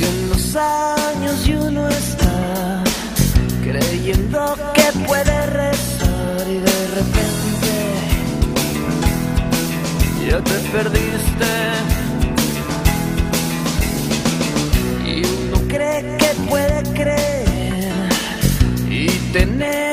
Siguen los años y uno está creyendo que puede rezar y de repente ya te perdiste. Y uno cree que puede creer y tener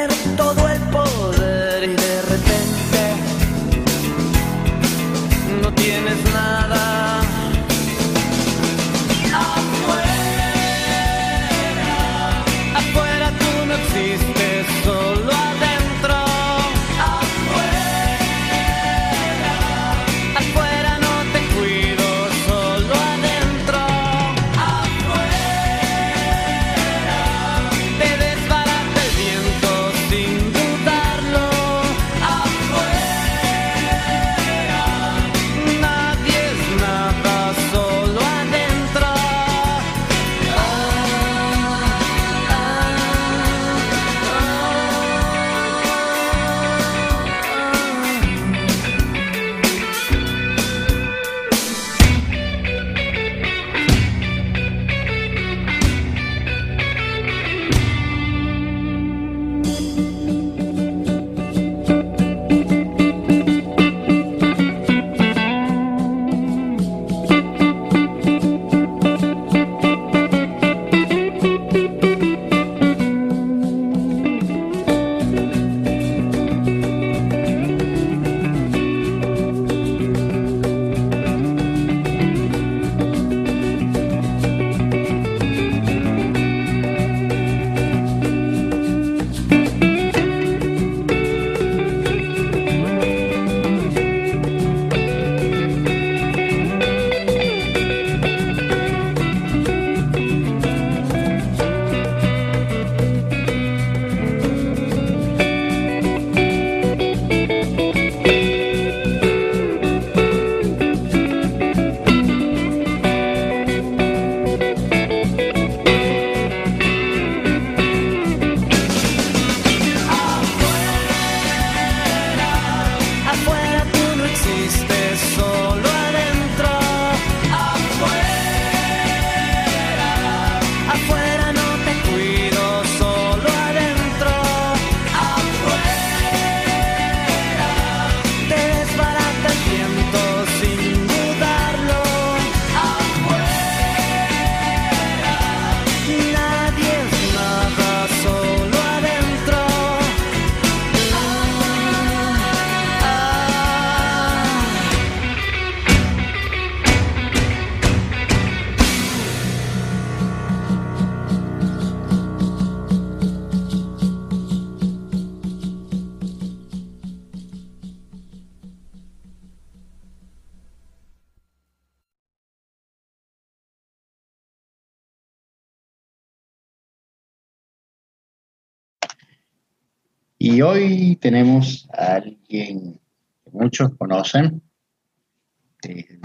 Y hoy tenemos a alguien que muchos conocen,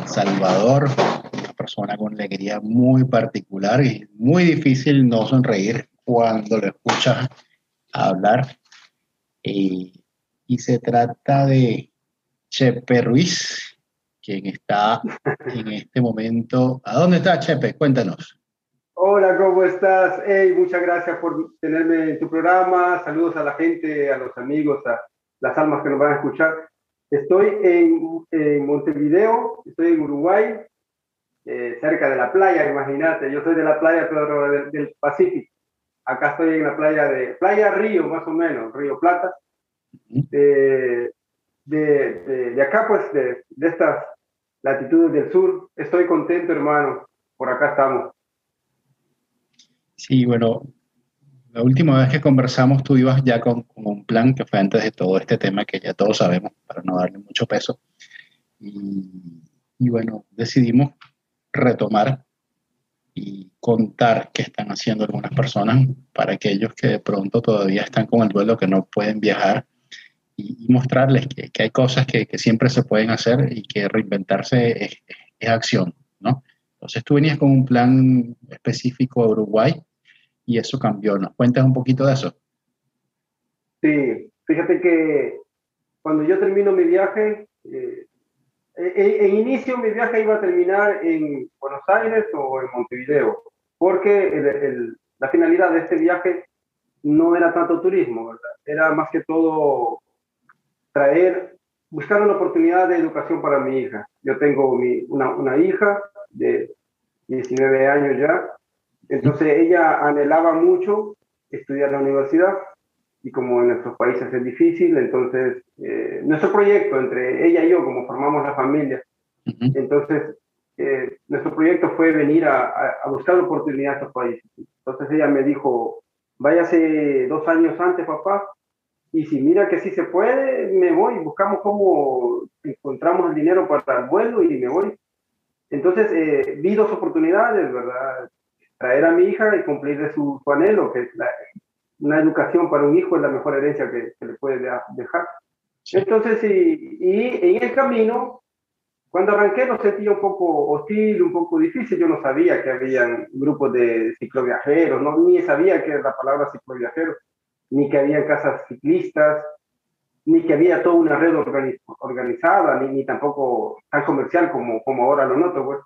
Salvador, una persona con alegría muy particular y muy difícil no sonreír cuando lo escuchas hablar. Eh, y se trata de Chepe Ruiz, quien está en este momento. ¿A dónde está Chepe? Cuéntanos. Hola, ¿cómo estás? Hey, muchas gracias por tenerme en tu programa. Saludos a la gente, a los amigos, a las almas que nos van a escuchar. Estoy en, Montevideo, estoy en Uruguay, eh, cerca de la playa, imagínate. Yo soy de la playa, del, del, Pacífico. Acá estoy en la playa de Playa Río, más o menos, Río Plata. Eh, de, de, de, acá, pues, de, de estas latitudes del sur, estoy contento, hermano. Por acá estamos. Sí, bueno, la última vez que conversamos tú ibas ya con, un plan que fue antes de todo este tema que ya todos sabemos, para no darle mucho peso. Y, bueno, decidimos retomar y contar qué están haciendo algunas personas para aquellos que de pronto todavía están con el duelo, que no pueden viajar, y, mostrarles que, hay cosas que, siempre se pueden hacer y que reinventarse es, es acción, ¿no? Entonces tú venías con un plan específico a Uruguay y eso cambió. ¿Nos cuentas un poquito de eso? Sí, fíjate que cuando yo termino mi viaje, eh, en, inicio mi viaje iba a terminar en Buenos Aires o en Montevideo, porque la finalidad de este viaje no era tanto turismo, era más que todo traer, buscar una oportunidad de educación para mi hija. Yo tengo una, una hija de 19 años ya, entonces ella anhelaba mucho estudiar en la universidad y como en nuestros países es difícil, entonces eh, nuestro proyecto entre ella y yo, como formamos la familia, entonces eh, nuestro proyecto fue venir a, buscar oportunidades en estos países. Entonces ella me dijo, váyase dos años antes, papá, y si mira que sí se puede, me voy, buscamos cómo encontramos el dinero para el vuelo y me voy. Entonces eh, vi dos oportunidades, ¿verdad? Traer a mi hija y cumplir su, su anhelo, que es una educación para un hijo es la mejor herencia que, se le puede dejar. Entonces, y, y, en el camino, cuando arranqué lo sentía un poco hostil, un poco difícil. Yo no sabía que había grupos de cicloviajeros, no, ni sabía que era la palabra cicloviajero, ni que había casas ciclistas, ni que había toda una red organizada, ni, ni tampoco tan comercial como, como ahora lo noto. Pues.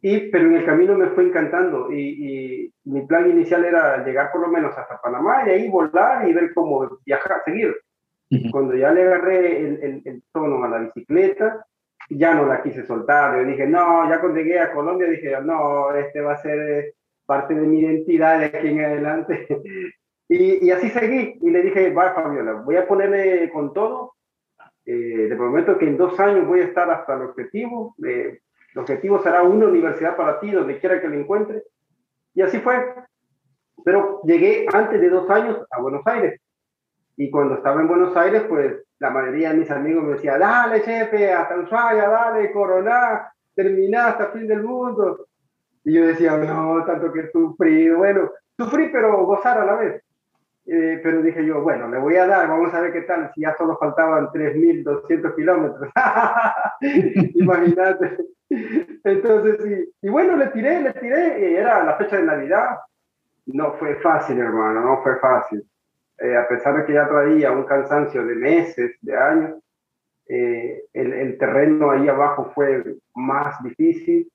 Y, pero en el camino me fue encantando y, mi plan inicial era llegar por lo menos hasta Panamá y ahí volar y ver cómo viajar, seguir. Cuando ya le agarré el, el, tono a la bicicleta, ya no la quise soltar. Yo dije, no, ya cuando llegué a Colombia dije, no, este va a ser parte de mi identidad de aquí en adelante. y, y, así seguí y le dije, va Fabiola, voy a ponerle con todo. Eh, te prometo que en dos años voy a estar hasta el objetivo. Eh, el objetivo será una universidad para ti, donde quiera que lo encuentres. Y así fue. Pero llegué antes de dos años a Buenos Aires. Y cuando estaba en Buenos Aires, pues la mayoría de mis amigos me decían, dale, chefe, hasta Ushuaia, dale, Corona, termina hasta fin del mundo. Y yo decía, no, tanto que sufrí. Bueno, sufrí, pero gozar a la vez. Eh, pero dije yo, bueno, le voy a dar, vamos a ver qué tal, si ya solo faltaban 3.200 kilómetros. Imagínate. Entonces, y, bueno, le tiré, le tiré, era la fecha de Navidad. No fue fácil, hermano, no fue fácil. Eh, a pesar de que ya traía un cansancio de meses, de años, eh, el, el, terreno ahí abajo fue más difícil,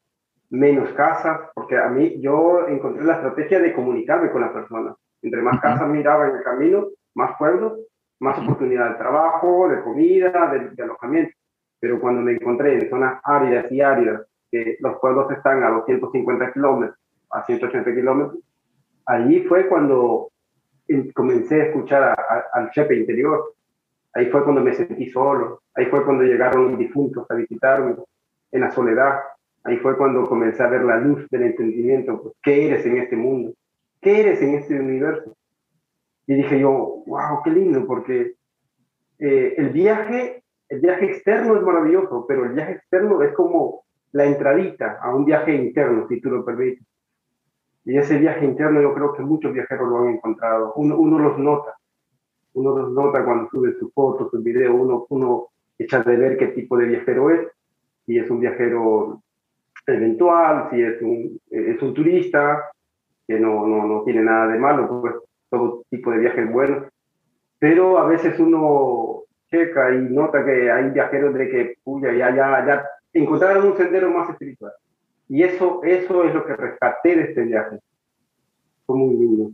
menos casas, porque a mí yo encontré la estrategia de comunicarme con la persona. Entre más casas miraba en el camino, más pueblos, más oportunidad de trabajo, de comida, de alojamiento pero cuando me encontré en zonas áridas y áridas, que los pueblos están a 250 kilómetros, a 180 kilómetros, allí fue cuando comencé a escuchar al chepe interior. Ahí fue cuando me sentí solo. Ahí fue cuando llegaron difuntos a visitarme en la soledad. Ahí fue cuando comencé a ver la luz del entendimiento. Pues, ¿Qué eres en este mundo? ¿Qué eres en este universo? Y dije yo, wow, qué lindo, porque eh, el viaje el viaje externo es maravilloso, pero el viaje externo es como la entradita a un viaje interno, si tú lo permites. Y ese viaje interno yo creo que muchos viajeros lo han encontrado. Uno, uno los nota. Uno los nota cuando sube sus fotos, sus videos. Uno, uno echa de ver qué tipo de viajero es. Si es un viajero eventual, si es un, es un turista, que no, no, no tiene nada de malo, pues todo tipo de viajes buenos. Pero a veces uno checa y nota que hay viajeros de que, puya, ya, ya, ya encontraron un sendero más espiritual. Y eso, eso es lo que rescaté de este viaje. Fue muy lindo.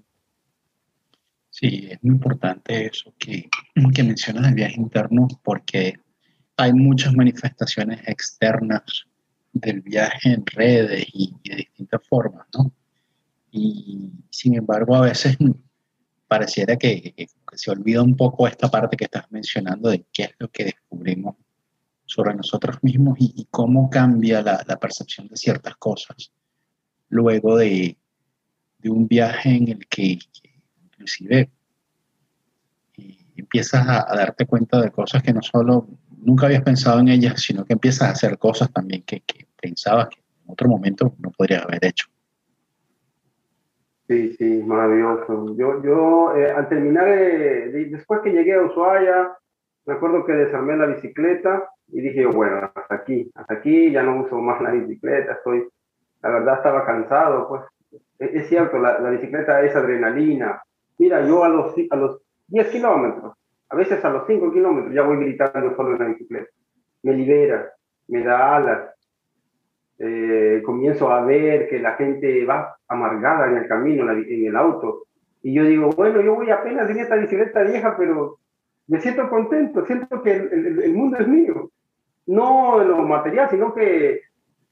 Sí, es muy importante eso que, que mencionas del viaje interno, porque hay muchas manifestaciones externas del viaje en redes y, de distintas formas, ¿no? Y sin embargo, a veces pareciera que, se olvida un poco esta parte que estás mencionando de qué es lo que descubrimos sobre nosotros mismos y, cómo cambia la, percepción de ciertas cosas luego de, un viaje en el que, inclusive eh, empiezas a, darte cuenta de cosas que no solo nunca habías pensado en ellas, sino que empiezas a hacer cosas también que, pensabas que en otro momento no podrías haber hecho. Sí, sí, maravilloso. Yo, yo eh, al terminar, después que llegué a Ushuaia, me acuerdo que desarmé la bicicleta y dije, bueno, hasta aquí, hasta aquí, ya no uso más la bicicleta, estoy, la verdad estaba cansado, pues. E, es, cierto, la, la, bicicleta es adrenalina. Mira, yo a los, a los 10 kilómetros a veces a los 5 kilómetros ya voy gritando solo en la bicicleta. Me libera, me da alas. Eh, comienzo a ver que la gente va amargada en el camino, en el auto. Y yo digo, bueno, yo voy apenas en esta bicicleta vieja, pero me siento contento, siento que el, el mundo es mío. No lo material, sino que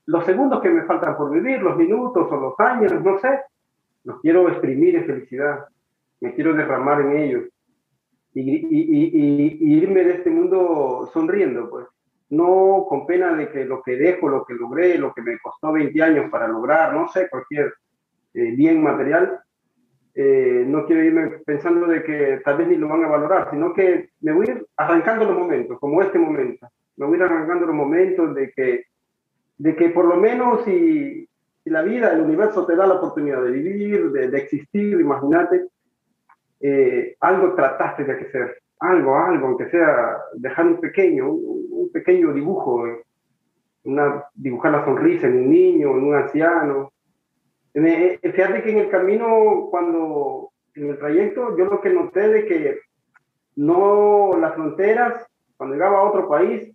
los segundos que me faltan por vivir, los minutos o los años, no sé, los quiero exprimir en felicidad. Me quiero derramar en ellos y, irme de este mundo sonriendo, pues. No con pena de que lo que dejo, lo que logré, lo que me costó 20 años para lograr, no sé, cualquier eh, bien material, eh, no quiero irme pensando de que tal vez ni lo van a valorar, sino que me voy a ir arrancando los momentos, como este momento. Me voy a ir arrancando los momentos de que, de que por lo menos si, la vida, el universo te da la oportunidad de vivir, de, de existir, imagínate, eh, algo trataste de hacer, algo, algo, aunque sea dejar un pequeño, un, pequeño dibujo, una, dibujar la sonrisa en un niño, en un anciano. Me, eh, fíjate que en el camino, cuando, en el trayecto, yo lo que noté de que no las fronteras, cuando llegaba a otro país,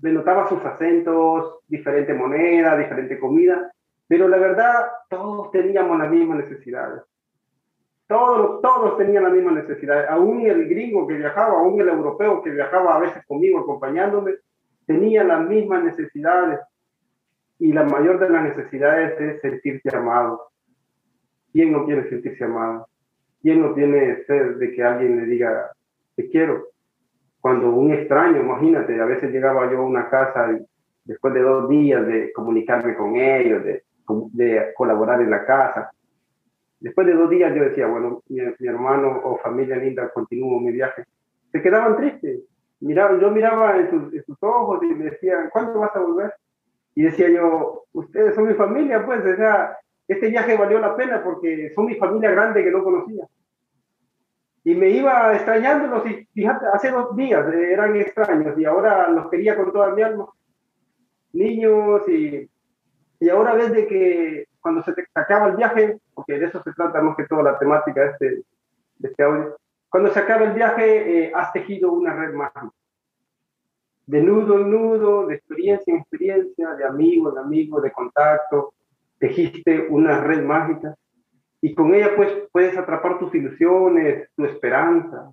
me notaba sus acentos, diferente moneda, diferente comida, pero la verdad, todos teníamos las mismas necesidades todos, todos tenían la misma necesidad. Aún el gringo que viajaba, aún el europeo que viajaba a veces conmigo, acompañándome, tenía las mismas necesidades. Y la mayor de las necesidades es sentirse amado. ¿Quién no quiere sentirse amado? ¿Quién no tiene sed de que alguien le diga, te quiero? Cuando un extraño, imagínate, a veces llegaba yo a una casa y después de dos días de comunicarme con ellos, de, de colaborar en la casa, Después de dos días yo decía, bueno, mi, hermano o familia linda, continúo mi viaje. Se quedaban tristes. Miraba, yo miraba en sus, ojos y me decían, ¿cuándo vas a volver? Y decía yo, ustedes son mi familia, pues, o sea, este viaje valió la pena porque son mi familia grande que no conocía. Y me iba extrañándolos y fíjate, hace dos días eran extraños y ahora los quería con toda mi alma. Niños y, y ahora ves de que cuando se te acaba el viaje, porque de eso se trata más que todo la temática de este, de este audio, cuando se acaba el viaje eh, has tejido una red mágica. De nudo en nudo, de experiencia en experiencia, de amigo en amigo, de contacto, tejiste una red mágica y con ella pues puedes atrapar tus ilusiones, tu esperanza.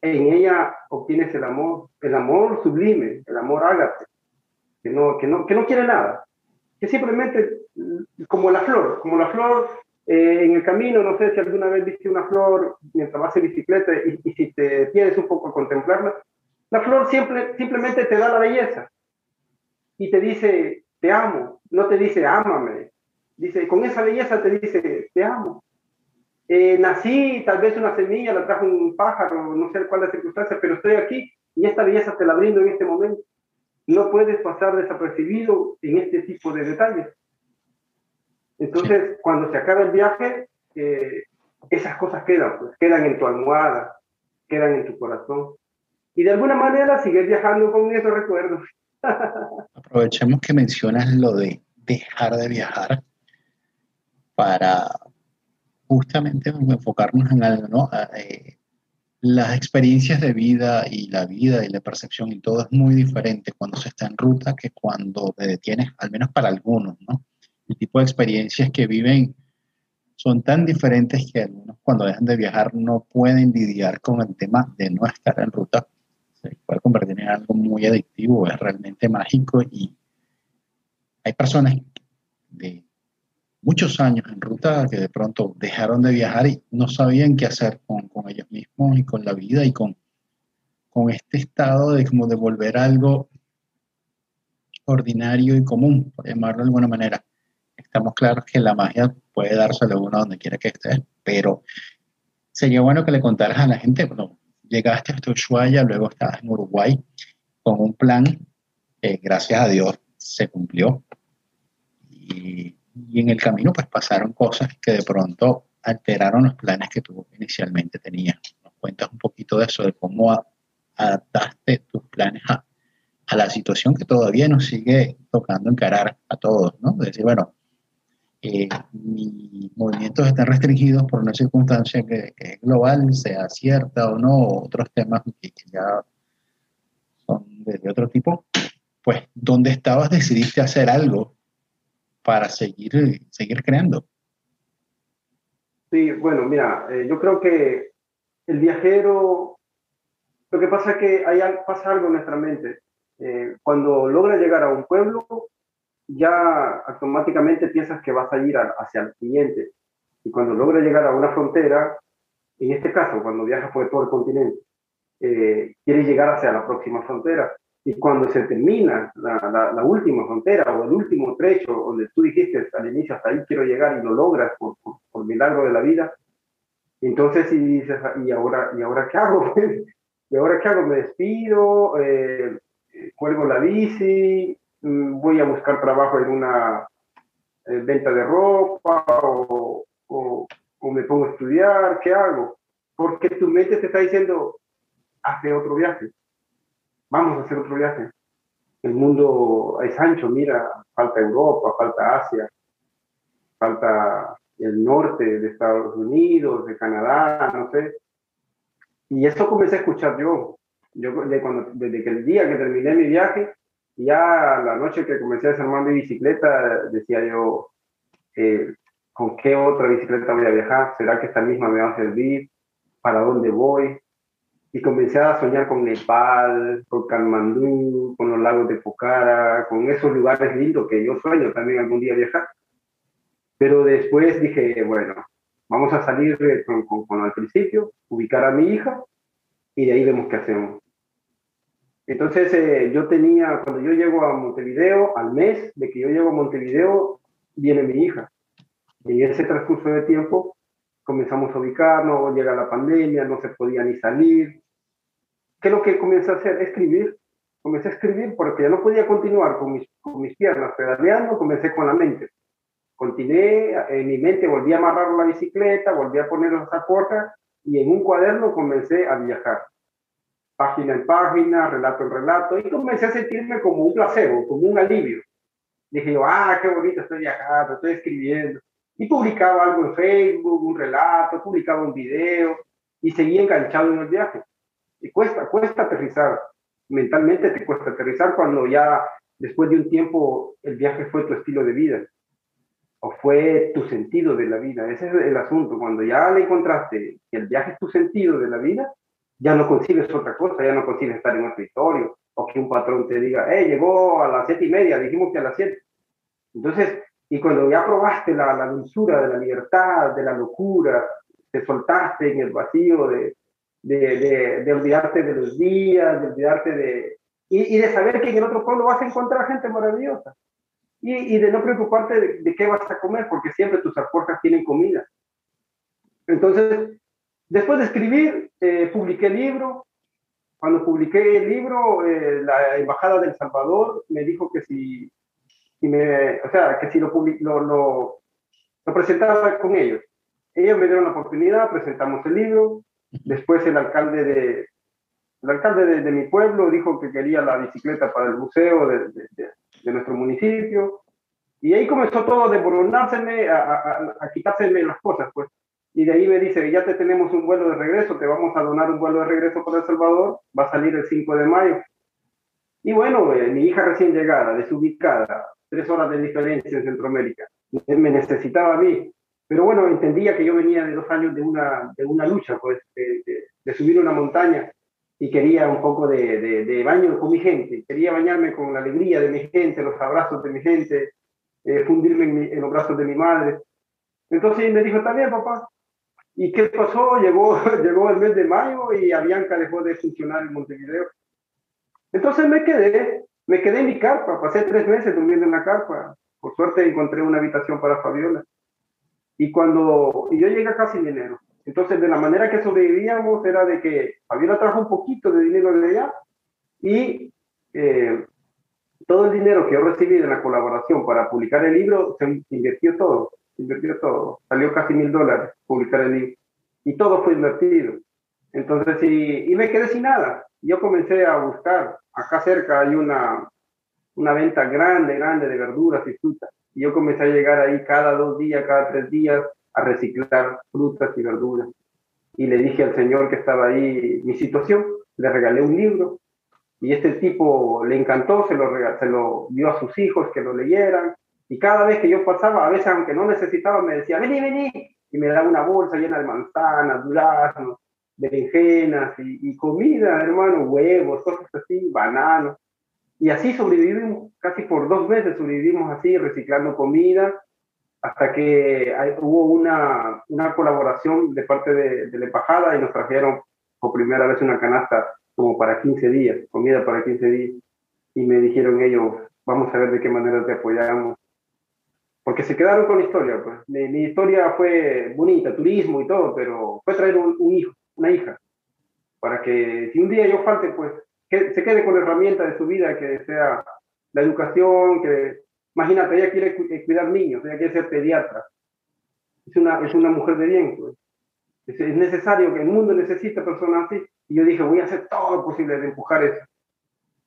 En ella obtienes el amor, el amor sublime, el amor ágate, que no, que no, que no quiere nada, que simplemente como la flor, como la flor eh, en el camino, no sé si alguna vez viste una flor mientras vas en bicicleta y, si te tienes un poco a contemplarla, la flor siempre, simplemente te da la belleza y te dice, te amo, no te dice, ámame, dice, con esa belleza te dice, te amo. Eh, nací, tal vez una semilla, la trajo un pájaro, no sé cuál la circunstancia, pero estoy aquí y esta belleza te la brindo en este momento. No puedes pasar desapercibido en este tipo de detalles. Entonces, cuando se acaba el viaje, eh, esas cosas quedan, pues, quedan en tu almohada, quedan en tu corazón. Y de alguna manera sigues viajando con esos recuerdos. Aprovechemos que mencionas lo de dejar de viajar para justamente enfocarnos en algo, ¿no? Eh, las experiencias de vida y la vida y la percepción y todo es muy diferente cuando se está en ruta que cuando te detienes, al menos para algunos, ¿no? El tipo de experiencias que viven son tan diferentes que algunos cuando dejan de viajar no pueden lidiar con el tema de no estar en ruta. Se puede convertir es algo muy adictivo, es realmente mágico y hay personas de muchos años en ruta que de pronto dejaron de viajar y no sabían qué hacer con, con ellos mismos y con la vida y con, con este estado de como de volver algo ordinario y común, por llamarlo de alguna manera. Estamos claros que la magia puede dárselo a uno donde quiera que esté, pero sería bueno que le contaras a la gente, bueno, llegaste a Ushuaia, luego estabas en Uruguay con un plan, eh, gracias a Dios se cumplió. Y, y, en el camino pues pasaron cosas que de pronto alteraron los planes que tú inicialmente tenías. ¿Nos cuentas un poquito de eso, de cómo adaptaste tus planes a, a la situación que todavía nos sigue tocando encarar a todos, ¿no? Decir, bueno, eh, mis movimientos están restringidos por una circunstancia que, es global, sea cierta o no, otros temas que, ya son de, otro tipo, pues ¿dónde estabas decidiste hacer algo para seguir, seguir creando. Sí, bueno, mira, eh, yo creo que el viajero, lo que pasa es que hay, pasa algo en nuestra mente. Eh, cuando logra llegar a un pueblo, ya automáticamente piensas que vas a ir hacia el siguiente. Y cuando logra llegar a una frontera, en este caso, cuando viajas por todo el continente, eh, quieres llegar hacia la próxima frontera. Y cuando se termina la, última frontera o el último trecho donde tú dijiste al inicio, hasta ahí quiero llegar y lo logras por, por, milagro de la vida, entonces dices, ¿y ahora, ¿y ahora qué hago? ¿Y ahora qué hago? ¿Me despido? Eh, ¿Cuelgo la bici? Mm, voy a buscar trabajo en una eh, venta de ropa o, o, me pongo a estudiar, ¿qué hago? Porque tu mente te está diciendo, hazte otro viaje, vamos a hacer otro viaje. El mundo es ancho, mira, falta Europa, falta Asia, falta el norte de Estados Unidos, de Canadá, no sé. Y eso comencé a escuchar yo. Yo de cuando, desde que el día que terminé mi viaje, ya la noche que comencé a desarmar mi bicicleta, decía yo, eh, ¿con qué otra bicicleta voy a viajar? ¿Será que esta misma me va a servir? ¿Para dónde voy? Y comencé a soñar con Nepal, con Kalmandú, con los lagos de Pokhara, con esos lugares lindos que yo sueño también algún día viajar. Pero después dije, bueno, vamos a salir con, con, con al principio, ubicar a mi hija y de ahí vemos qué hacemos. Entonces, eh, yo tenía, cuando yo llego a Montevideo, al mes de que yo llego a Montevideo, viene mi hija. Y en ese transcurso de tiempo comenzamos a ubicarnos, llega la pandemia, no se podía ni salir. ¿Qué es lo que comencé a hacer? Escribir. Comencé a escribir porque ya no podía continuar con mis, piernas pedaleando, comencé con la mente. Continué, en mi mente volví a amarrar la bicicleta, volví a poner las zapotas y en un cuaderno comencé a viajar página en página, relato en relato, y comencé a sentirme como un placebo, como un alivio. Dije yo, ah, qué bonito, estoy viajando, estoy escribiendo. Y publicaba algo en Facebook, un relato, publicaba un video, y seguía enganchado en el viaje. Y cuesta, cuesta aterrizar. Mentalmente te cuesta aterrizar cuando ya después de un tiempo el viaje fue tu estilo de vida o fue tu sentido de la vida. Ese es el asunto. Cuando ya le encontraste que el viaje es tu sentido de la vida, ya no concibes otra cosa, ya no concibes estar en un escritorio, o que un patrón te diga, eh, llegó a las siete y media, dijimos que a las siete. Entonces, y cuando ya probaste la, la dulzura de la libertad, de la locura, te soltaste en el vacío de, de, olvidarte de los días, de olvidarte de... Y, y, de saber que en el otro pueblo vas a encontrar gente maravillosa. Y, y de no preocuparte de, de, qué vas a comer, porque siempre tus alforjas tienen comida. Entonces, Después de escribir, eh, publiqué el libro. Cuando publiqué el libro, eh, la Embajada del Salvador me dijo que si, si me, que si lo, lo, presentaba con ellos. Ellos me dieron la oportunidad, presentamos el libro. Después el alcalde de, el alcalde de, mi pueblo dijo que quería la bicicleta para el museo de, nuestro municipio. Y ahí comenzó todo a desmoronárseme, a, a, a, quitárseme las cosas, pues y de ahí me dice, ya te tenemos un vuelo de regreso, te vamos a donar un vuelo de regreso para El Salvador, va a salir el 5 de mayo. Y bueno, eh, mi hija recién llegada, desubicada, tres horas de diferencia en Centroamérica, me necesitaba a mí. Pero bueno, entendía que yo venía de dos años de una, de una lucha, pues, de subir una montaña. y quería un poco de, de, baño con mi gente, quería bañarme con la alegría de mi gente, los abrazos de mi gente, eh, fundirme en, en, los brazos de mi madre. Entonces me dijo, también papá. ¿Y qué pasó? Llegó, llegó el mes de mayo y Avianca dejó de funcionar en Montevideo. Entonces me quedé, me quedé en mi carpa, pasé tres meses durmiendo en la carpa. Por suerte encontré una habitación para Fabiola. Y cuando y yo llegué acá sin dinero. Entonces, de la manera que sobrevivíamos era de que Fabiola trajo un poquito de dinero de allá y eh, todo el dinero que yo recibí de la colaboración para publicar el libro se invirtió todo, invirtió todo. Salió casi mil dólares publicar el libro y todo fue invertido. Entonces, y, me quedé sin nada. Yo comencé a buscar. Acá cerca hay una, una venta grande, grande de verduras y frutas. Y yo comencé a llegar ahí cada dos días, cada tres días a reciclar frutas y verduras. Y le dije al señor que estaba ahí mi situación, le regalé un libro y este tipo le encantó, se lo, se lo dio a sus hijos que lo leyeran. Y cada vez que yo pasaba, a veces aunque no necesitaba, me decía, vení, vení, y me daba una bolsa llena de manzanas, duraznos, berenjenas y, y comida, hermano, huevos, cosas así, bananos. Y así sobrevivimos, casi por dos meses sobrevivimos así, reciclando comida, hasta que hubo una, una, colaboración de parte de, de, la embajada y nos trajeron por primera vez una canasta como para 15 días, comida para 15 días. Y me dijeron ellos, vamos a ver de qué manera te apoyamos. Porque se quedaron con la historia. Pues. Mi, mi historia fue bonita, turismo y todo, pero fue traer un, un hijo, una hija, para que si un día yo falte, pues que se quede con la herramienta de su vida, que sea la educación, que imagínate, ella quiere eh, cuidar niños, ella quiere ser pediatra. Es una, es una mujer de bien, pues. Es, necesario, que el mundo necesita personas así. Y yo dije, voy a hacer todo lo posible de empujar eso.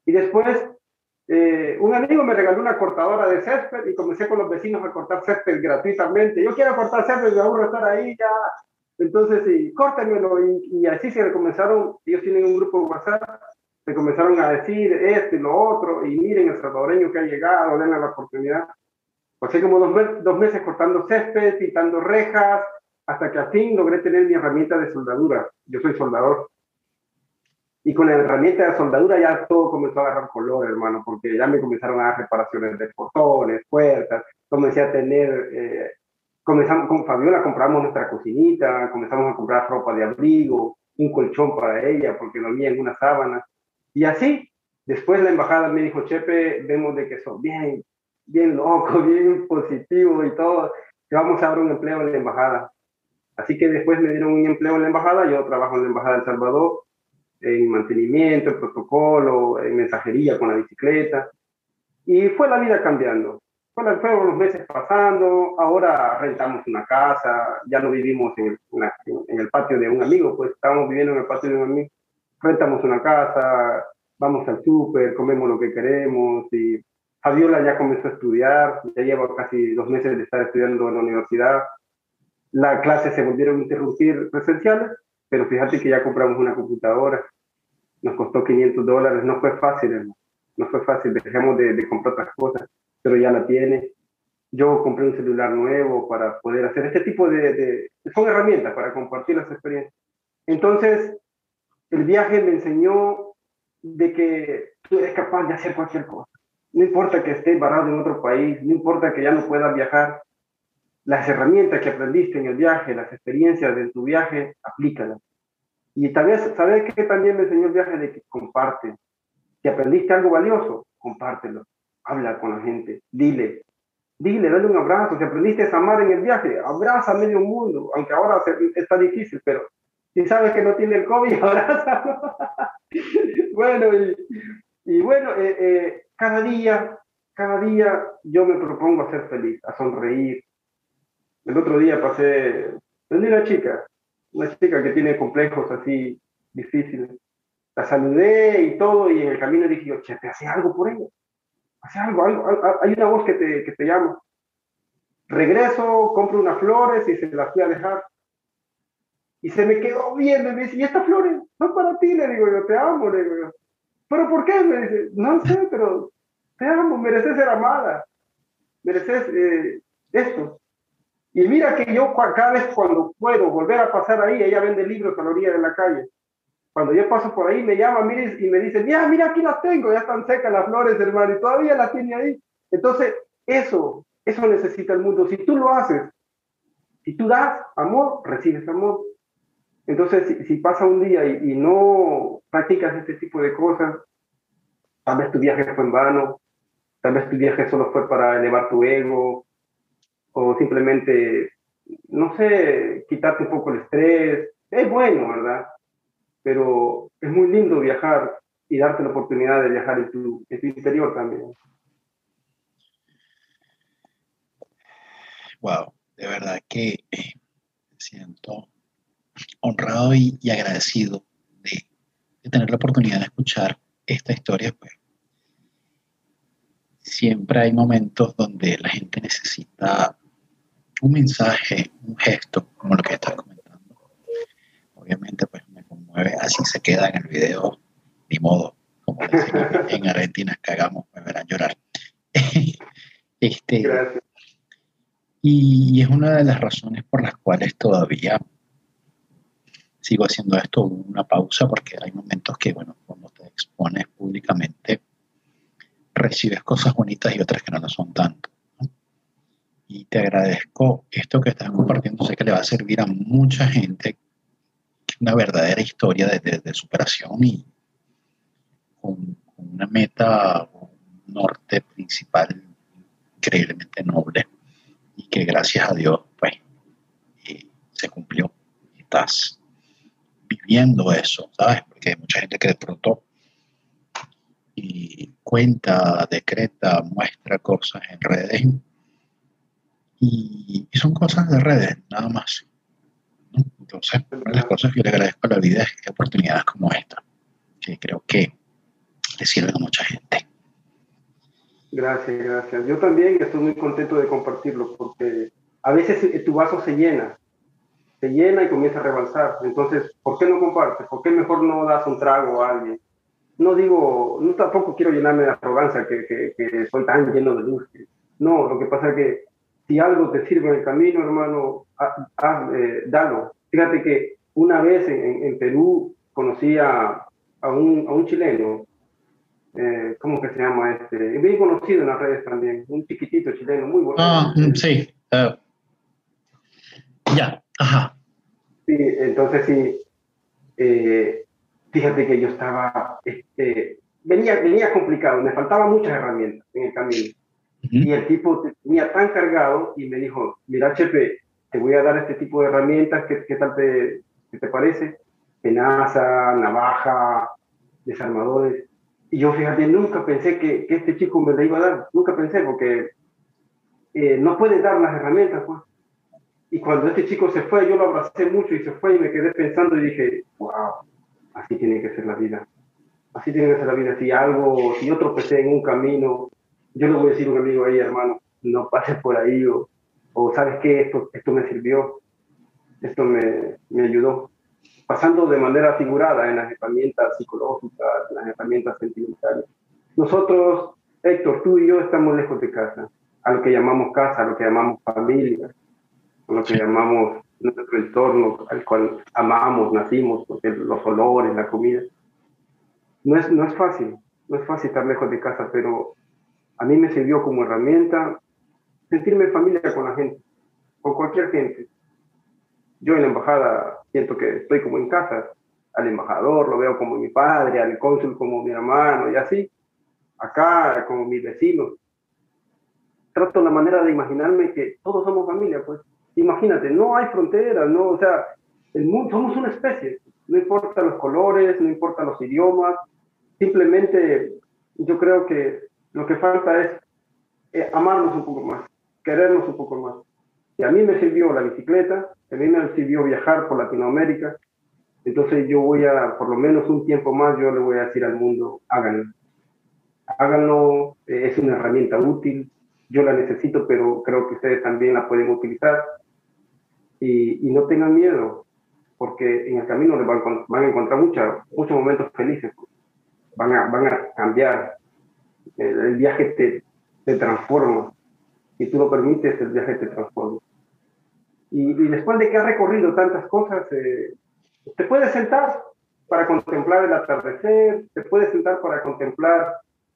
Y después, eh, un amigo me regaló una cortadora de césped y comencé con los vecinos a cortar césped gratuitamente. Yo quiero cortar césped, me aburro estar ahí ya. Entonces, sí, córtenmelo. Y, y así se comenzaron, ellos tienen un grupo de WhatsApp se comenzaron a decir esto y lo otro, y miren el salvadoreño que ha llegado, denle la oportunidad. Pasé como dos meses cortando césped, pintando rejas, hasta que al fin logré tener mi herramienta de soldadura. Yo soy soldador. Y con la herramienta de soldadura ya todo comenzó a agarrar color, hermano, porque ya me comenzaron a dar reparaciones de portones, puertas, comencé a tener, eh, comenzamos con Fabiola, compramos nuestra cocinita, comenzamos a comprar ropa de abrigo, un colchón para ella, porque dormía en una sábana. Y así, después la embajada me dijo, Chepe, vemos de que son bien, bien loco, bien positivo y todo, que vamos a dar un empleo en la embajada. Así que después me dieron un empleo en la embajada, yo trabajo en la embajada de El Salvador, en mantenimiento, en protocolo, en mensajería con la bicicleta. Y fue la vida cambiando. Fueron los meses pasando, ahora rentamos una casa, ya no vivimos en el, patio de un amigo, pues estábamos viviendo en el patio de un amigo rentamos una casa, vamos al súper, comemos lo que queremos y Fabiola ya comenzó a estudiar, ya lleva casi dos meses de estar estudiando en la universidad. Las clases se volvieron a interrumpir presenciales, pero fíjate que ya compramos una computadora. Nos costó 500 dólares, no fue fácil, no fue fácil, dejamos de, de comprar otras cosas, pero ya la tiene. Yo compré un celular nuevo para poder hacer este tipo de, de son herramientas para compartir las experiencias. Entonces, el viaje me enseñó de que tú eres capaz de hacer cualquier cosa. No importa que estés varado en otro país, no importa que ya no puedas viajar, las herramientas que aprendiste en el viaje, las experiencias de tu viaje, aplícalas. Y también, ¿sabes qué también me enseñó el viaje? De que comparte. Si aprendiste algo valioso, compártelo. Habla con la gente, dile, dile, dale un abrazo. Si aprendiste a amar en el viaje, abraza a medio mundo, aunque ahora está difícil, pero si sabes que no tiene el COVID, abrázalo. bueno, y, bueno, eh, eh, cada día, cada día yo me propongo a ser feliz, a sonreír. El otro día pasé, vendí una chica, una chica que tiene complejos así difíciles. La saludé y todo, y en el camino dije, che, te hace algo por ella. Hace algo, hay una voz que te, que te llama. Regreso, compro unas flores y se las fui a dejar. Y se me quedó viendo y me dice, ¿y esta flores? No para ti, le digo yo, te amo, le digo yo. ¿Pero por qué? Me dice, no sé, pero te amo, mereces ser amada, mereces eh, esto. Y mira que yo cada vez cuando puedo volver a pasar ahí, ella vende libros a la orilla de la calle. Cuando yo paso por ahí, me llama mire, y me dice, mira, mira, aquí las tengo, ya están secas las flores, hermano, y todavía las tiene ahí. Entonces, eso, eso necesita el mundo. Si tú lo haces, si tú das amor, recibes amor. Entonces, si, pasa un día y, no practicas este tipo de cosas, tal vez tu viaje fue en vano, tal vez tu viaje solo fue para elevar tu ego, o simplemente, no sé, quitarte un poco el estrés. Es bueno, ¿verdad? Pero es muy lindo viajar y darte la oportunidad de viajar en tu, interior también. Wow, de verdad que eh, me siento honrado y, agradecido de, tener la oportunidad de escuchar esta historia. Pues. Siempre hay momentos donde la gente necesita un mensaje, un gesto, como lo que estás comentando. Obviamente, pues me conmueve, así se queda en el video, ni modo, como en Argentina, cagamos, me verán llorar. este, Gracias. Y, es una de las razones por las cuales todavía sigo haciendo esto, una pausa, porque hay momentos que, bueno, cuando te expones públicamente, recibes cosas bonitas y otras que no lo son tanto. Y te agradezco esto que estás compartiendo, sé que le va a servir a mucha gente una verdadera historia de, de, superación y con, una meta, un norte principal increíblemente noble y que gracias a Dios, pues, eh, se cumplió. Estás viviendo eso, ¿sabes? Porque hay mucha gente que de pronto y cuenta, decreta, muestra cosas en redes y, son cosas de redes, nada más. Entonces, una de las cosas que le agradezco a la vida es oportunidades como esta, que creo que le sirven a mucha gente. Gracias, gracias. Yo también estoy muy contento de compartirlo porque a veces eh, tu vaso se llena, se llena y comienza a rebalsar. Entonces, ¿por qué no compartes? ¿Por qué mejor no das un trago a alguien? No digo, no tampoco quiero llenarme de arrogancia que, que, soy tan lleno de luz. No, lo que pasa es que si algo te sirve en el camino, hermano, haz, eh, dalo. Fíjate que una vez en, en Perú conocí a, a, un, a un chileno eh, ¿cómo que se llama este? Bien conocido en las redes también, un chiquitito chileno, muy bueno. Ah, mm, sí. Uh, ya, ajá. Sí, entonces sí, eh, fíjate que yo estaba, este, venía, venía complicado, me faltaban muchas herramientas en el camino. Y el tipo tenía tan cargado y me dijo, mira, Chepe, te voy a dar este tipo de herramientas, ¿qué, qué tal te, qué te parece? Penaza, navaja, desarmadores. Y yo, fíjate, nunca pensé que, que, este chico me la iba a dar, nunca pensé, porque eh, no puede dar las herramientas, pues. Y cuando este chico se fue, yo lo abracé mucho y se fue y me quedé pensando y dije, wow, así tiene que ser la vida. Así tiene que ser la vida. Si algo, si yo tropecé en un camino, yo le voy a decir a un amigo ahí, hermano, no pases por ahí o, o sabes qué, esto, esto me sirvió, esto me, me ayudó pasando de manera figurada en las herramientas psicológicas, en las herramientas sentimentales. Nosotros, Héctor, tú y yo estamos lejos de casa, a lo que llamamos casa, a lo que llamamos familia, a lo que llamamos nuestro entorno al cual amamos, nacimos, porque los olores, la comida. No es, no es fácil, no es fácil estar lejos de casa, pero a mí me sirvió como herramienta sentirme familia con la gente, con cualquier gente. Yo en la embajada siento que estoy como en casa. Al embajador lo veo como mi padre, al cónsul como mi hermano y así. Acá como mis vecinos. Trato la manera de imaginarme que todos somos familia, pues. Imagínate, no hay fronteras, no, o sea, el mundo, somos una especie. No importa los colores, no importa los idiomas. Simplemente yo creo que lo que falta es eh, amarnos un poco más, querernos un poco más. Y a mí me sirvió la bicicleta, a mí me sirvió viajar por Latinoamérica. Entonces yo voy a, por lo menos un tiempo más, yo le voy a decir al mundo, háganlo. Háganlo, eh, es una herramienta útil. Yo la necesito, pero creo que ustedes también la pueden utilizar. Y, no tengan miedo, porque en el camino les van, van a encontrar mucha, muchos momentos felices. Van a, van a cambiar. El, viaje te, transforma. Si tú lo permites, el viaje te transforma. Y, después de que has recorrido tantas cosas, eh, te puedes sentar para contemplar el atardecer, te puedes sentar para contemplar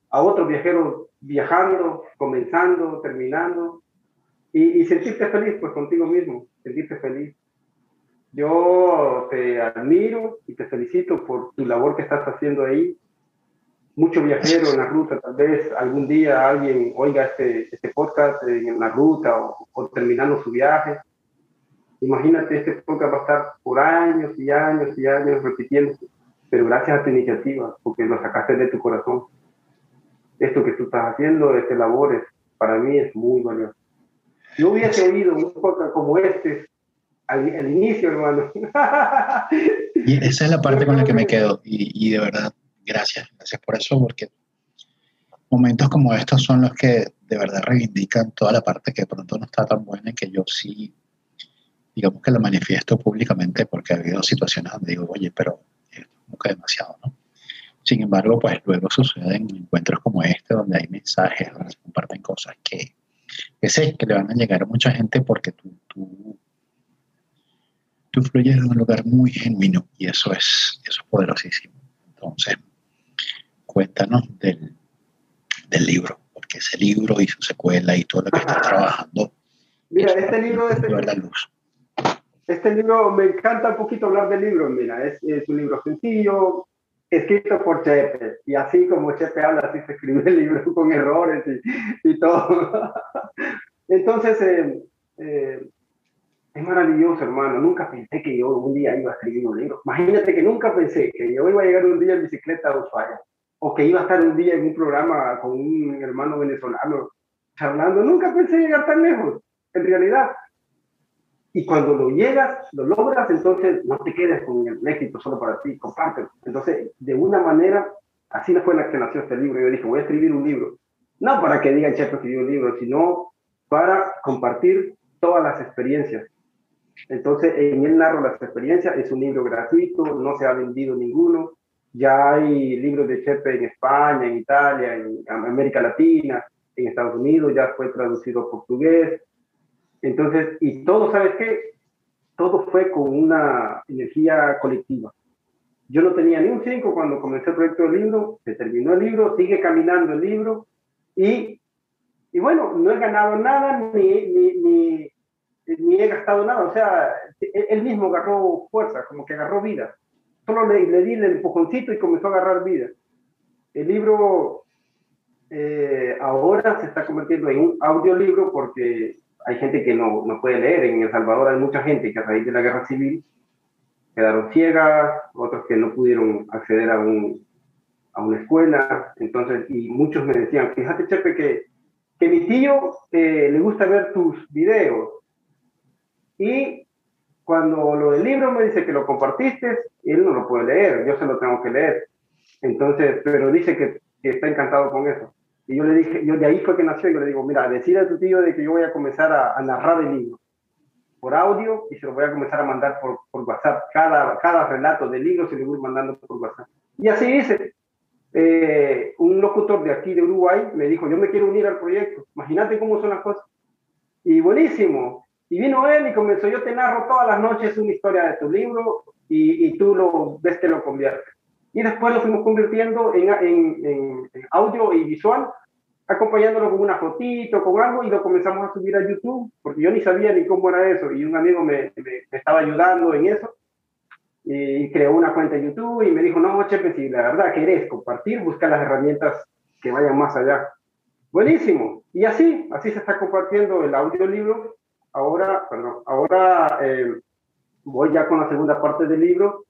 a otro viajero viajando, comenzando, terminando, y, y sentirte feliz pues contigo mismo, sentirte feliz. Yo te admiro y te felicito por tu labor que estás haciendo ahí. Mucho viajero en la ruta, tal vez algún día alguien oiga este, este podcast en la ruta o, o terminando su viaje. Imagínate, este podcast va a estar por años y años y años repitiendo, pero gracias a tu iniciativa, porque lo sacaste de tu corazón. Esto que tú estás haciendo, este labores, para mí es muy valioso. Yo hubiese oído un podcast como este al, inicio, hermano. y esa es la parte con la que me quedo. Y, y, de verdad, gracias. Gracias por eso, porque momentos como estos son los que de verdad reivindican toda la parte que de pronto no está tan buena y que yo sí, digamos que lo manifiesto públicamente porque ha habido situaciones donde digo, oye, pero es como que demasiado, ¿no? Sin embargo, pues luego suceden encuentros como este donde hay mensajes, donde se comparten cosas que, que sé que le van a llegar a mucha gente porque tú, tú tú fluyes en un lugar muy genuino y eso es, eso es poderosísimo. Entonces, cuéntanos del, del libro, porque ese libro y su secuela y todo lo que estás trabajando. Mira, este libro, este, la luz. este libro, me encanta un poquito hablar del libro, mira, es, es un libro sencillo, escrito por Chepe, y así como Chepe habla, así se escribe el libro con errores y, y todo. Entonces, eh, eh, es maravilloso, hermano. Nunca pensé que yo un día iba a escribir un libro. Imagínate que nunca pensé que yo iba a llegar un día en bicicleta a Ushuaia o que iba a estar un día en un programa con un hermano venezolano charlando. Nunca pensé llegar tan lejos, en realidad. Y cuando lo llegas, lo logras, entonces no te quedes con el éxito solo para ti, compártelo. Entonces, de una manera, así fue la que nació este libro. Yo dije, voy a escribir un libro. No para que digan, che, escribió un libro, sino para compartir todas las experiencias entonces, en él narro las experiencias, es un libro gratuito, no se ha vendido ninguno. Ya hay libros de Chepe en España, en Italia, en América Latina, en Estados Unidos, ya fue traducido a portugués. Entonces, y todo, ¿sabes qué? Todo fue con una energía colectiva. Yo no tenía ni un 5 cuando comencé el proyecto del libro, se terminó el libro, sigue caminando el libro y, y bueno, no he ganado nada ni, ni, ni, ni he gastado nada, o sea, él mismo agarró fuerza, como que agarró vida. Solo le, le di el empujoncito y comenzó a agarrar vida. El libro eh, ahora se está convirtiendo en un audiolibro porque hay gente que no, no, puede leer. En El Salvador hay mucha gente que a raíz de la guerra civil quedaron ciegas, otros que no pudieron acceder a, un, a una escuela. Entonces, y muchos me decían, fíjate, Chepe, que, que mi tío eh, le gusta ver tus videos y cuando lo del libro me dice que lo compartiste, él no lo puede leer, yo se lo tengo que leer. Entonces, pero dice que, está encantado con eso. Y yo le dije, yo de ahí fue que nació, y yo le digo, mira, decide a tu tío de que yo voy a comenzar a, narrar el libro por audio y se lo voy a comenzar a mandar por, por WhatsApp. Cada, cada relato del libro se lo voy mandando por WhatsApp. Y así hice. Eh, un locutor de aquí de Uruguay me dijo, yo me quiero unir al proyecto. Imagínate cómo son las cosas. Y buenísimo. Y vino él y comenzó, yo te narro todas las noches una historia de tu libro y, y tú lo ves que lo conviertes. Y después lo fuimos convirtiendo en, en, en, audio y visual, acompañándolo con una fotito, con algo, y lo comenzamos a subir a YouTube, porque yo ni sabía ni cómo era eso, y un amigo me, me, estaba ayudando en eso, y creó una cuenta en YouTube y me dijo, no, Chepe, si la verdad querés compartir, busca las herramientas que vayan más allá. Buenísimo. Y así, así se está compartiendo el audiolibro ahora, perdón, ahora eh, voy ya con la segunda parte del libro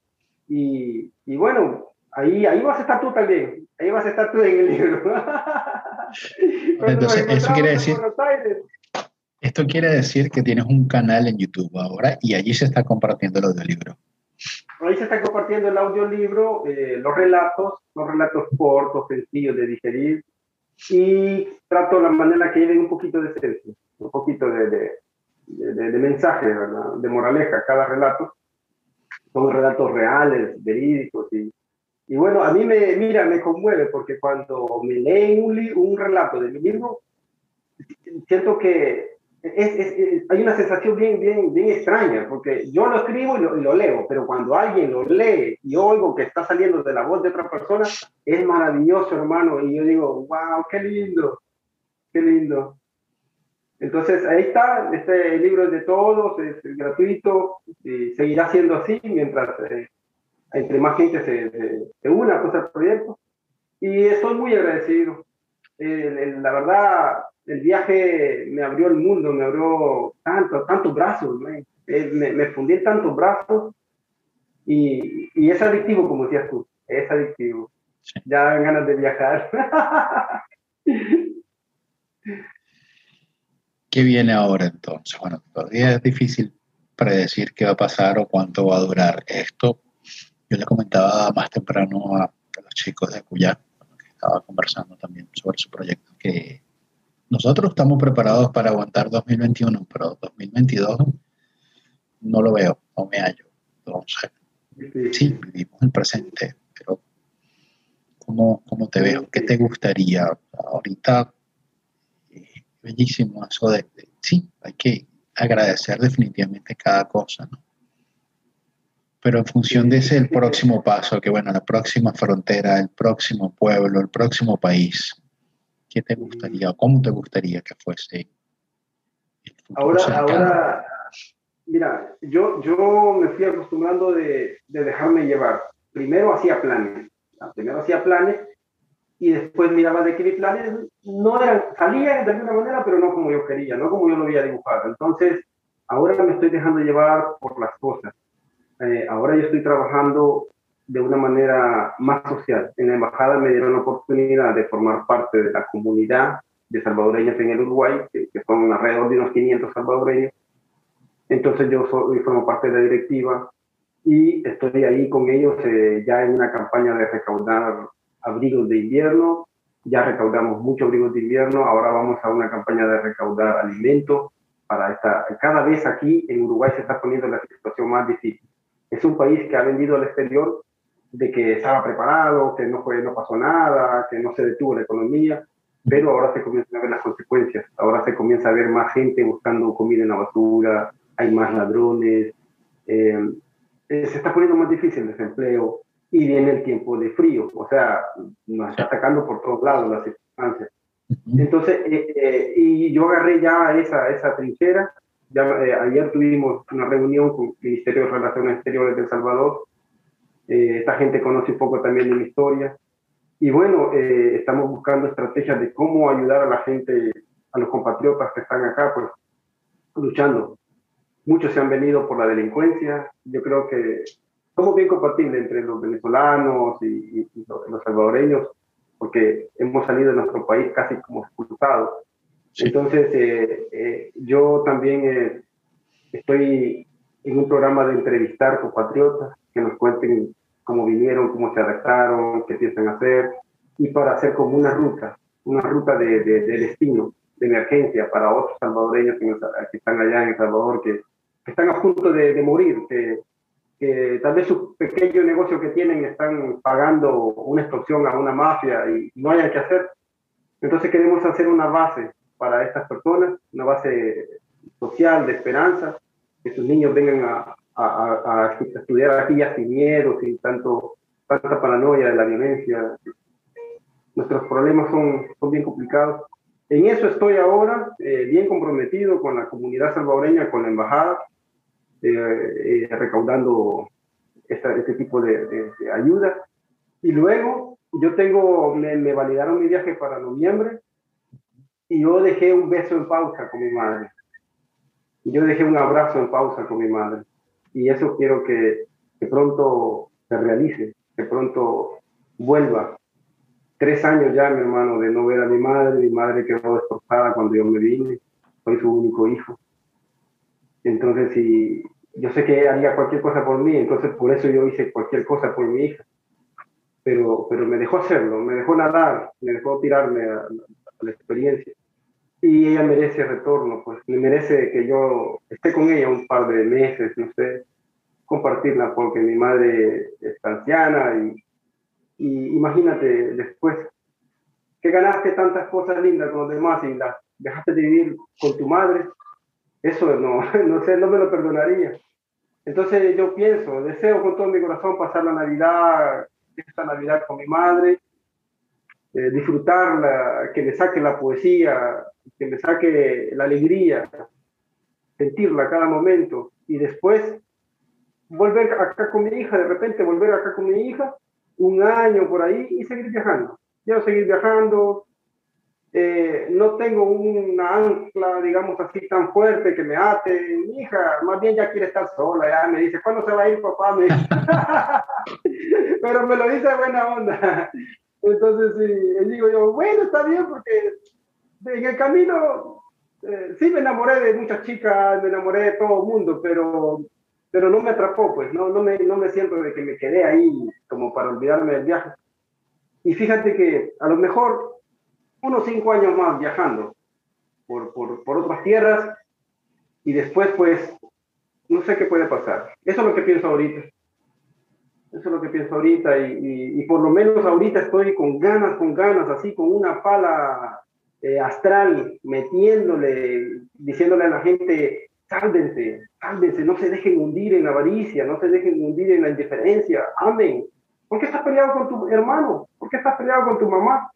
y, y, bueno, ahí, ahí vas a estar tú también, ahí vas a estar tú en el libro. Entonces, eso quiere decir... Esto quiere decir que tienes un canal en YouTube ahora y allí se está compartiendo el audiolibro. Ahí se está compartiendo el audiolibro, eh, los relatos, los relatos cortos, sencillos de digerir y trato la manera que lleven un poquito de esencia, un poquito de, de, mensaje, de moraleja, cada relato. Son relatos reales, verídicos. Y, y bueno, a mí me, mira, me conmueve porque cuando me leen un, un relato de mi libro, siento que hay una sensación bien, bien, bien extraña, porque yo lo escribo y lo, leo, pero cuando alguien lo lee y oigo que está saliendo de la voz de otra persona, es maravilloso, hermano, y yo digo, wow, qué lindo, qué lindo. Entonces, ahí está, este libro es de todos, es gratuito, y seguirá siendo así mientras eh, entre más gente se, se, una pues, al proyecto. Y estoy muy agradecido. la verdad, el viaje me abrió el mundo, me abrió tanto, tantos brazos, eh, me, me, fundí en tantos brazos y, y, es adictivo, como decías tú, es adictivo. Ya dan ganas de viajar. ¿Qué viene ahora entonces? Bueno, todavía es difícil predecir qué va a pasar o cuánto va a durar esto. Yo le comentaba más temprano a, los chicos de Cuyá, que estaba conversando también sobre su proyecto, que nosotros estamos preparados para aguantar 2021, pero 2022 no lo veo, no me hallo. Entonces, sí, vivimos el presente, pero ¿cómo, cómo te veo? ¿Qué te gustaría? Ahorita, bellísimo eso de, sí, hay que agradecer definitivamente cada cosa, ¿no? Pero en función de ese el próximo paso, que bueno, la próxima frontera, el próximo pueblo, el próximo país, ¿Qué te gustaría o cómo te gustaría que fuese? ahora, ahora, mira, yo, yo me fui acostumbrando de, de dejarme llevar. Primero hacía planes, primero hacía planes y después miraba de qué mis planes no eran, salían de alguna manera, pero no como yo quería, no como yo lo había dibujado. Entonces, ahora me estoy dejando llevar por las cosas. Eh, ahora yo estoy trabajando de una manera más social. En la embajada me dieron la oportunidad de formar parte de la comunidad de salvadoreños en el Uruguay, que, son alrededor de unos 500 salvadoreños. Entonces yo soy, formo parte de la directiva y estoy ahí con ellos eh, ya en una campaña de recaudar abrigos de invierno. Ya recaudamos muchos abrigos de invierno, ahora vamos a una campaña de recaudar alimentos para esta. Cada vez aquí en Uruguay se está poniendo la situación más difícil. Es un país que ha vendido al exterior de que estaba preparado, que no, fue, no pasó nada, que no se detuvo la economía, pero ahora se comienzan a ver las consecuencias, ahora se comienza a ver más gente buscando comida en la basura, hay más ladrones, eh, eh, se está poniendo más difícil el desempleo y viene el tiempo de frío, o sea, nos está atacando por todos lados las circunstancias. Entonces, eh, y yo agarré ya esa, esa trinchera, ya, ayer tuvimos una reunión con el Ministerio de Relaciones Exteriores de El Salvador, eh, esta gente conoce un poco también de mi historia. Y bueno, eh, estamos buscando estrategias de cómo ayudar a la gente, a los compatriotas que están acá, pues luchando. Muchos se han venido por la delincuencia. Yo creo que somos bien compatibles entre los venezolanos y, los, salvadoreños, porque hemos salido de nuestro país casi como expulsados. Entonces, eh, yo también estoy en un programa de entrevistar compatriotas que nos cuenten cómo vinieron, cómo se adaptaron, qué piensan hacer, y para hacer como una ruta, una ruta de, de, destino, de emergencia para otros salvadoreños que, están allá en El Salvador, que, están a punto de, morir, que, que, tal vez su pequeño negocio que tienen están pagando una extorsión a una mafia y no hay que hacer. Entonces queremos hacer una base para estas personas, una base social de esperanza, que sus niños vengan a, a, estudiar aquí ya sin miedo, sin tanto, tanta paranoia de la violencia. Nuestros problemas son, son bien complicados. En eso estoy ahora, eh, bien comprometido con la comunidad salvadoreña, con la embajada, eh, eh, recaudando este tipo de, ayuda. Y luego yo tengo, me, me validaron mi viaje para noviembre y yo dejé un beso en pausa con mi madre. Yo dejé un abrazo en pausa con mi madre y eso quiero que, que pronto se realice, que pronto vuelva. Tres años ya, mi hermano, de no ver a mi madre, mi madre quedó destrozada cuando yo me vine, soy su único hijo. Entonces, si yo sé que haría cualquier cosa por mí, entonces por eso yo hice cualquier cosa por mi hija. Pero, pero me dejó hacerlo, me dejó nadar, me dejó tirarme a la experiencia y ella merece retorno, pues me merece que yo esté con ella un par de meses, no sé, compartirla porque mi madre es anciana y, y imagínate después que ganaste tantas cosas lindas con los demás y las dejaste de vivir con tu madre Eso no, no sé, no me lo perdonaría. Entonces yo pienso, deseo con todo mi corazón pasar la Navidad, esta Navidad con mi madre, eh, disfrutarla, que me saque la poesía, que me saque la alegría, sentirla cada momento y después volver acá con mi hija, de repente volver acá con mi hija, un año por ahí y seguir viajando. Quiero seguir viajando. No tengo una ancla, digamos así, tan fuerte que me ate. Mi hija más bien ya quiere estar sola, ya me dice, ¿cuándo se va a ir papá? Pero me lo dice buena onda. Entonces, sí, digo yo, bueno, está bien, porque en el camino eh, sí me enamoré de muchas chicas, me enamoré de todo el mundo, pero, pero no me atrapó, pues, no, no, me, no me siento de que me quedé ahí como para olvidarme del viaje. Y fíjate que a lo mejor unos cinco años más viajando por, por, por otras tierras y después, pues, no sé qué puede pasar. Eso es lo que pienso ahorita. Eso es lo que pienso ahorita y, y, por lo menos ahorita estoy con ganas, con ganas, así con una pala eh, astral, metiéndole, diciéndole a la gente, sálvense, sálvense, no se dejen hundir en la avaricia, no se dejen hundir en la indiferencia, amen. ¿Por qué estás peleado con tu hermano? ¿Por qué estás peleado con tu mamá?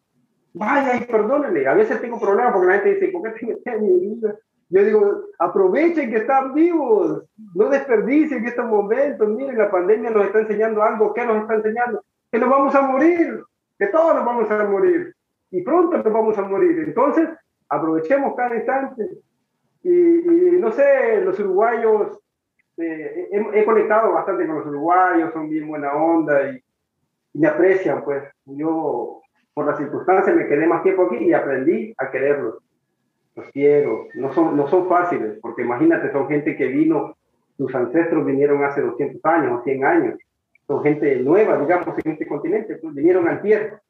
Vaya y perdónenle. A veces tengo problemas porque la gente dice, ¿por qué te metes en mi vida? Yo digo, aprovechen que están vivos, no desperdicien estos momentos. Miren, la pandemia nos está enseñando algo. ¿Qué nos está enseñando? Que nos vamos a morir, que todos nos vamos a morir. Y pronto nos vamos a morir. Entonces, aprovechemos cada instante. Y, no sé, los uruguayos, eh, he, conectado bastante con los uruguayos, son bien buena onda y, y me aprecian, pues. Yo, por las circunstancias, me quedé más tiempo aquí y aprendí a quererlos. Los quiero, no son, no son fáciles, porque imagínate, son gente que vino, sus ancestros vinieron hace 200 años o 100 años, son gente nueva, digamos, en este continente, pues, vinieron al tierra.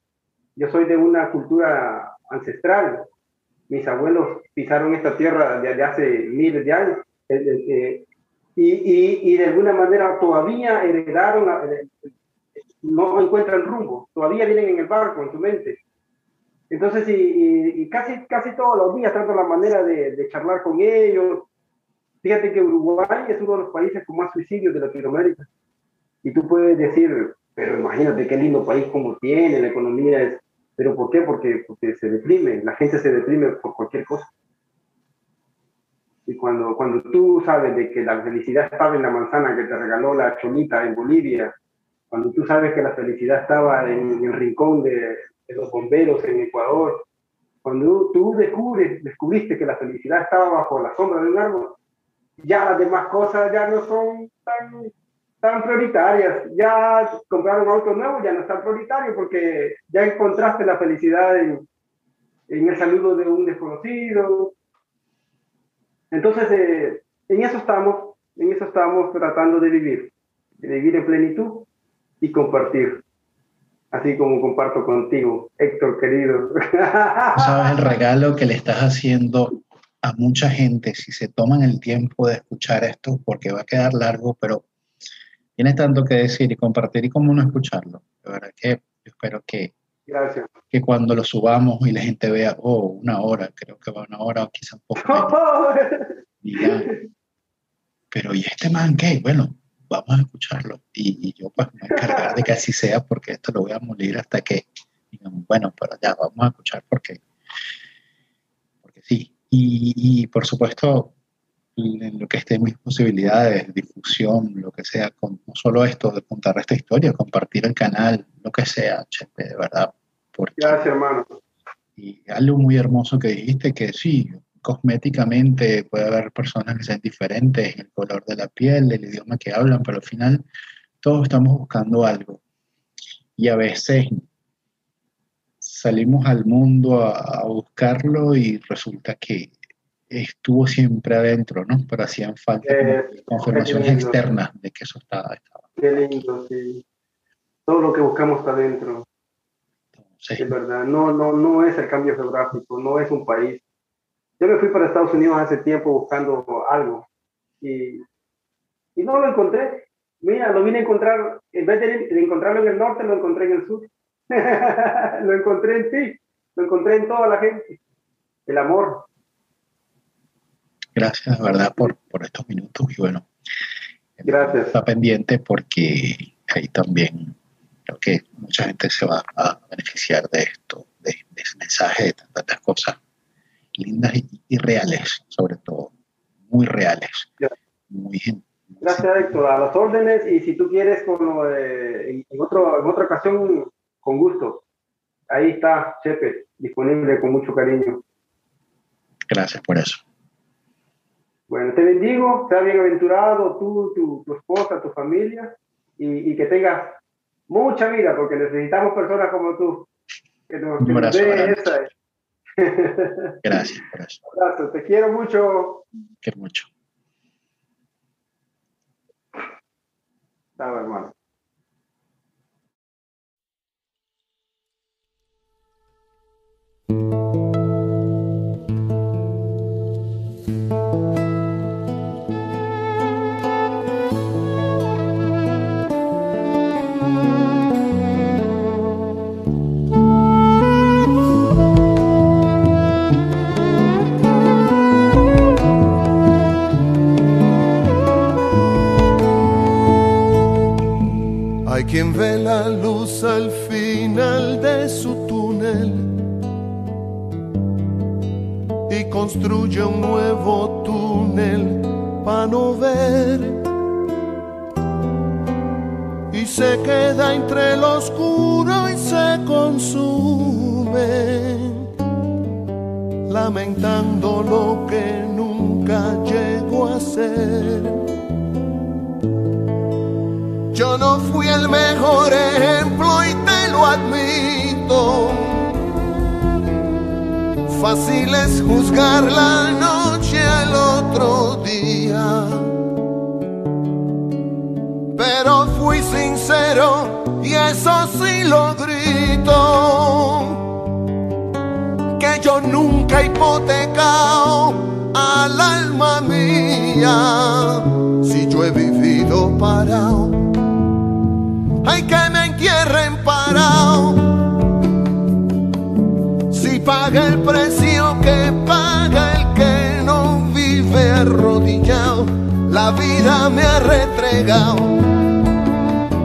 Yo soy de una cultura ancestral, mis abuelos pisaron esta tierra desde hace miles de años, eh, eh, eh, y, y, y, de alguna manera todavía heredaron, no encuentran rumbo, todavía vienen en el barco, en su mente. Entonces, y, casi, casi todos los días trato la manera de, charlar con ellos. Fíjate que Uruguay es uno de los países con más suicidios de Latinoamérica. Y tú puedes decir, pero imagínate qué lindo país como tiene, la economía es... ¿Pero por qué? Porque, porque se deprime, la gente se deprime por cualquier cosa. Y cuando, cuando tú sabes de que la felicidad estaba en la manzana que te regaló la chonita en Bolivia, cuando tú sabes que la felicidad estaba en el rincón de, de los bomberos en Ecuador, cuando tú descubres, descubriste que la felicidad estaba bajo la sombra de un árbol, ya las demás cosas ya no son tan, tan prioritarias. Ya comprar un auto nuevo ya no es tan prioritario porque ya encontraste la felicidad en, en el saludo de un desconocido. Entonces, eh, en eso estamos, en eso estamos tratando de vivir, de vivir en plenitud y compartir así como comparto contigo, Héctor querido. ¿Sabes el regalo que le estás haciendo a mucha gente si se toman el tiempo de escuchar esto? Porque va a quedar largo, pero tienes tanto que decir y compartir y cómo no escucharlo. De verdad que yo espero que, Gracias. que cuando lo subamos y la gente vea, oh, una hora, creo que va una hora o quizás un poco menos. pero ¿y este man qué? Bueno, vamos a escucharlo. Y, yo pues me encargar de que así sea porque esto lo voy a morir hasta que digamos, bueno, pero ya vamos a escuchar porque, porque sí. Y, por supuesto, en lo que esté en mis posibilidades, difusión, lo que sea, con, no solo esto de contar esta historia, compartir el canal, lo que sea, Chepe, de verdad. Gracias, hermano. Y algo muy hermoso que dijiste, que sí, cosméticamente puede haber personas que sean diferentes, el color de la piel, el idioma que hablan, pero al final todos estamos buscando algo. Y a veces salimos al mundo a, buscarlo y resulta que estuvo siempre adentro, ¿no? Pero hacían falta confirmaciones externas de que eso estaba, estaba. Qué lindo, sí. Todo lo que buscamos está adentro. Es verdad, no, no, no es el cambio geográfico, no es un país, yo me fui para Estados Unidos hace tiempo buscando algo y, y no lo encontré. Mira, lo vine a encontrar, en vez de, encontrarlo en el norte, lo encontré en el sur. lo encontré en ti, lo encontré en toda la gente. El amor. gracias de verdad por, por estos minutos y bueno, Gracias. está pendiente porque ahí también creo que mucha gente se va a beneficiar de esto, de, de ese mensaje, de tantas cosas lindas y, y reales, sobre todo, muy reales. Muy, gen- Gracias, Héctor. A las órdenes y si tú quieres, con en, en otro, en otra ocasión, con gusto. Ahí está, Chepe, disponible con mucho cariño. Gracias por eso. Bueno, te bendigo, sea bienaventurado tú, tu, tu esposa, tu familia y, y que tengas mucha vida, porque necesitamos personas como tú. Que nos, que nos dé esa. Gracias por eso. Abrazo, te quiero mucho. Quiero mucho. Chao, hermano. Hay quien ve la luz al final de su túnel y construye un nuevo túnel para no ver y se queda entre lo oscuro y se consume lamentando lo que nunca llegó a ser. No fui el mejor ejemplo y te lo admito. Fácil es juzgar la noche al otro día. Pero fui sincero y eso sí lo grito. Que yo nunca he hipotecado al alma mía. Si yo he vivido parado hay que me entierren parado. Si paga el precio que paga el que no vive arrodillado, la vida me ha retregado,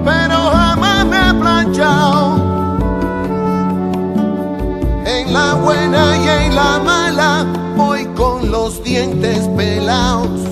pero jamás me he planchado. En la buena y en la mala voy con los dientes pelados.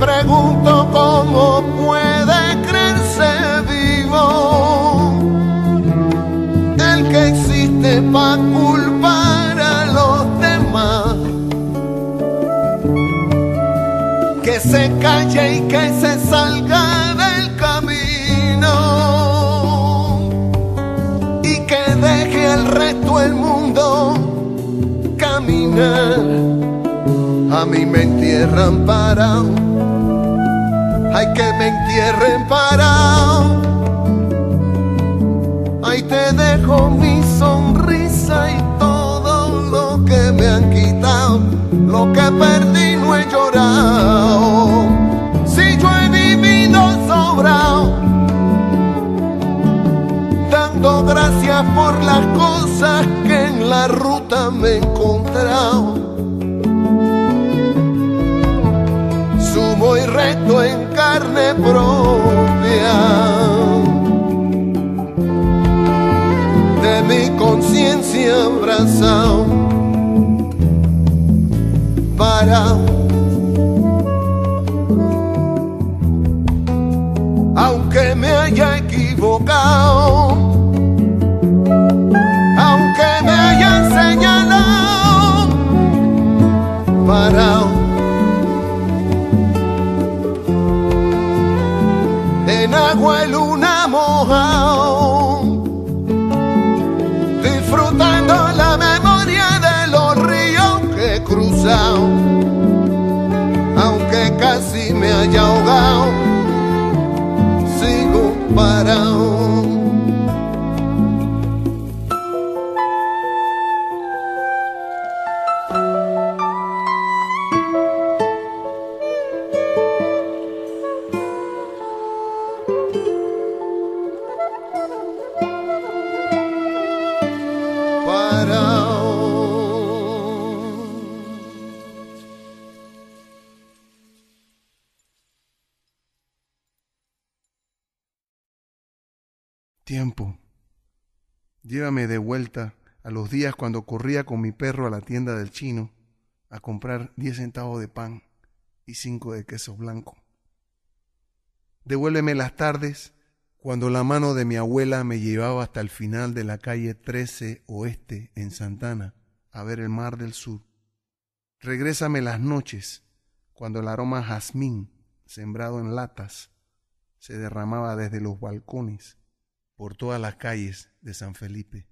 Pregunto cómo puede creerse vivo el que existe para culpar a los demás. Que se calle y que se salga del camino y que deje al resto del mundo caminar. A mí me entierran parado, hay que me entierren parado. Ahí te dejo mi sonrisa y todo lo que me han quitado, lo que perdí no he llorado. Si yo he vivido sobrado, dando gracias por las cosas que en la ruta me he encontrado carne propia de mi conciencia abrazado para aunque me haya equivocado De vuelta a los días cuando corría con mi perro a la tienda del chino a comprar 10 centavos de pan y 5 de queso blanco. Devuélveme las tardes cuando la mano de mi abuela me llevaba hasta el final de la calle 13 Oeste en Santana a ver el mar del sur. Regrésame las noches cuando el aroma jazmín sembrado en latas se derramaba desde los balcones por todas las calles de San Felipe.